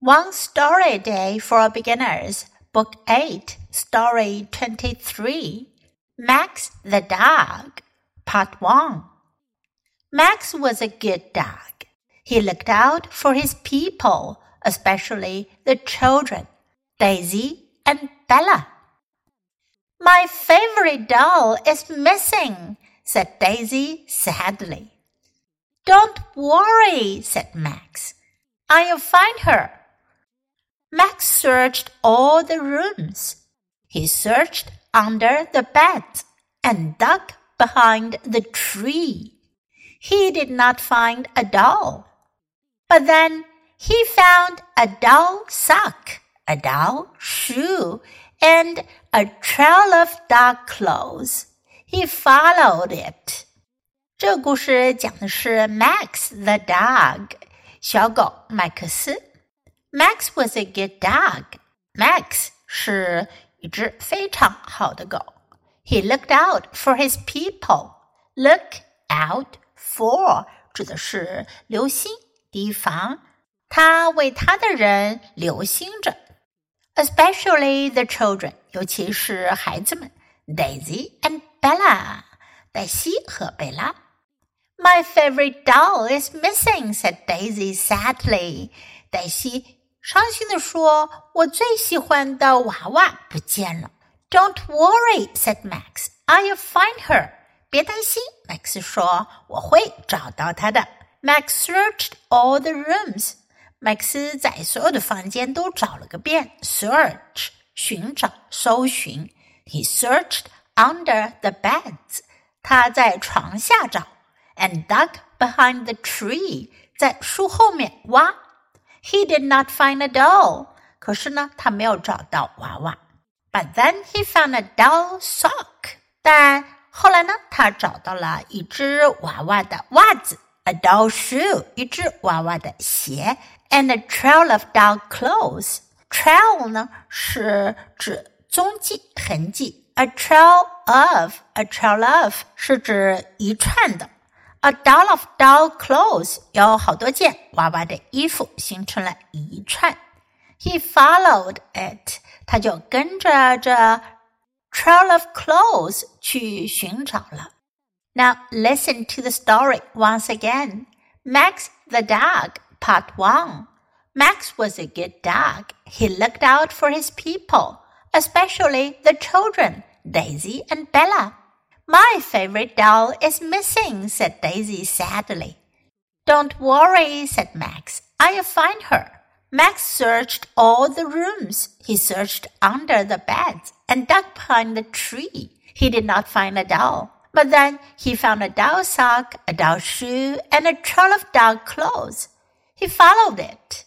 One Story a Day for Beginners, Book 8, Story 23. Max the Dog, Part 1. Max was a good dog. He looked out for his people, especially the children, Daisy and Bella. My favorite doll is missing, said Daisy sadly. Don't worry, said Max. I'll find her. Max searched all the rooms. He searched under the bed and dug behind the tree. He did not find a doll. But then he found a doll sock, a doll shoe, and a trail of dog clothes. He followed it. 这故事讲的是 Max the dog，小狗麦克斯。 Max was a good dog. Max 是一只非常好的狗。He looked out for his people. Look out for 指的是留心、提防。他为他的人留心着，especially the children，尤其是孩子们，Daisy and Bella，黛西和贝拉。My favorite doll is missing," said Daisy sadly. 黛西 伤心地说：“我最喜欢的娃娃不见了。” Don't worry," said Max. "I'll find her." 别担心，Max 说：“我会找到她的。” Max searched all the rooms. Max 在所有的房间都找了个遍，search 寻找、搜寻。He searched under the beds. 他在床下找，and dug behind the tree. 在树后面挖。he did not find a doll. 可是呢，他没有找到娃娃。But then he found a doll sock. 但后来呢，他找到了一只娃娃的袜子，a doll shoe，一只娃娃的鞋，and a trail of doll clothes. Trail 呢是指踪迹、痕迹，a trail of，a trail of 是指一串的。 A doll of doll clothes 有好多件娃娃的衣服，形成了一串。He followed it，他就跟着这 trail of clothes 去寻找了。Now listen to the story once again. Max the dog, part one. Max was a good dog. He looked out for his people, especially the children, Daisy and Bella. My favorite doll is missing, said Daisy sadly. Don't worry, said Max. I'll find her. Max searched all the rooms. He searched under the beds and dug behind the tree. He did not find a doll. But then he found a doll sock, a doll shoe, and a trail of doll clothes. He followed it.